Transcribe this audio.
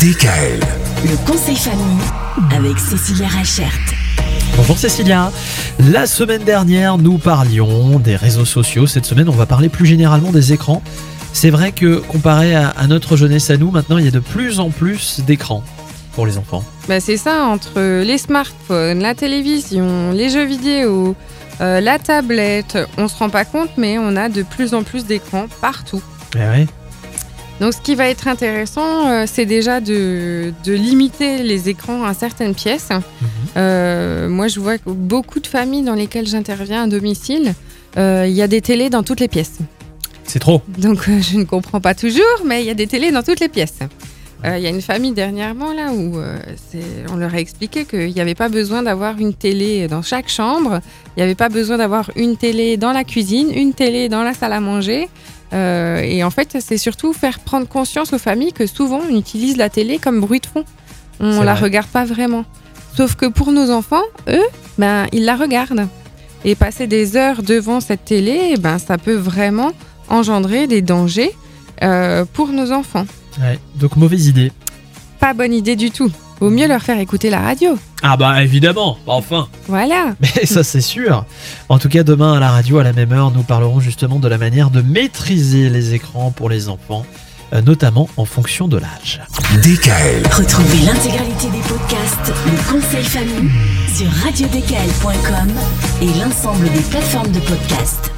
DKL. Le conseil famille avec Cécilia Rachert. Bonjour Cécilia. La semaine dernière, nous parlions des réseaux sociaux. Cette semaine, on va parler plus généralement des écrans. C'est vrai que comparé à, à notre jeunesse à nous, maintenant, il y a de plus en plus d'écrans pour les enfants. Bah, c'est ça, entre les smartphones, la télévision, les jeux vidéo, euh, la tablette, on se rend pas compte, mais on a de plus en plus d'écrans partout. Eh ouais. Donc ce qui va être intéressant, euh, c'est déjà de, de limiter les écrans à certaines pièces. Euh, moi, je vois que beaucoup de familles dans lesquelles j'interviens à domicile, euh, il y a des télés dans toutes les pièces. C'est trop. Donc je ne comprends pas toujours, mais il y a des télés dans toutes les pièces. Il y a une famille dernièrement là où on leur a expliqué qu'il n'y avait pas besoin d'avoir une télé dans chaque chambre, il n'y avait pas besoin d'avoir une télé dans la cuisine, une télé dans la salle à manger. Euh, et en fait, c'est surtout faire prendre conscience aux familles que souvent on utilise la télé comme bruit de fond. On la vrai. regarde pas vraiment. Sauf que pour nos enfants, eux, ben, ils la regardent. Et passer des heures devant cette télé, ben, ça peut vraiment engendrer des dangers euh, pour nos enfants. Ouais. Donc mauvaise idée. Pas bonne idée du tout. Vaut mieux leur faire écouter la radio. Ah bah évidemment. Enfin. Voilà. Mais ça c'est sûr. En tout cas, demain à la radio à la même heure, nous parlerons justement de la manière de maîtriser les écrans pour les enfants, euh, notamment en fonction de l'âge. DKL. Retrouvez l'intégralité des podcasts Le conseil famille sur radiodkl.com et l'ensemble des plateformes de podcasts.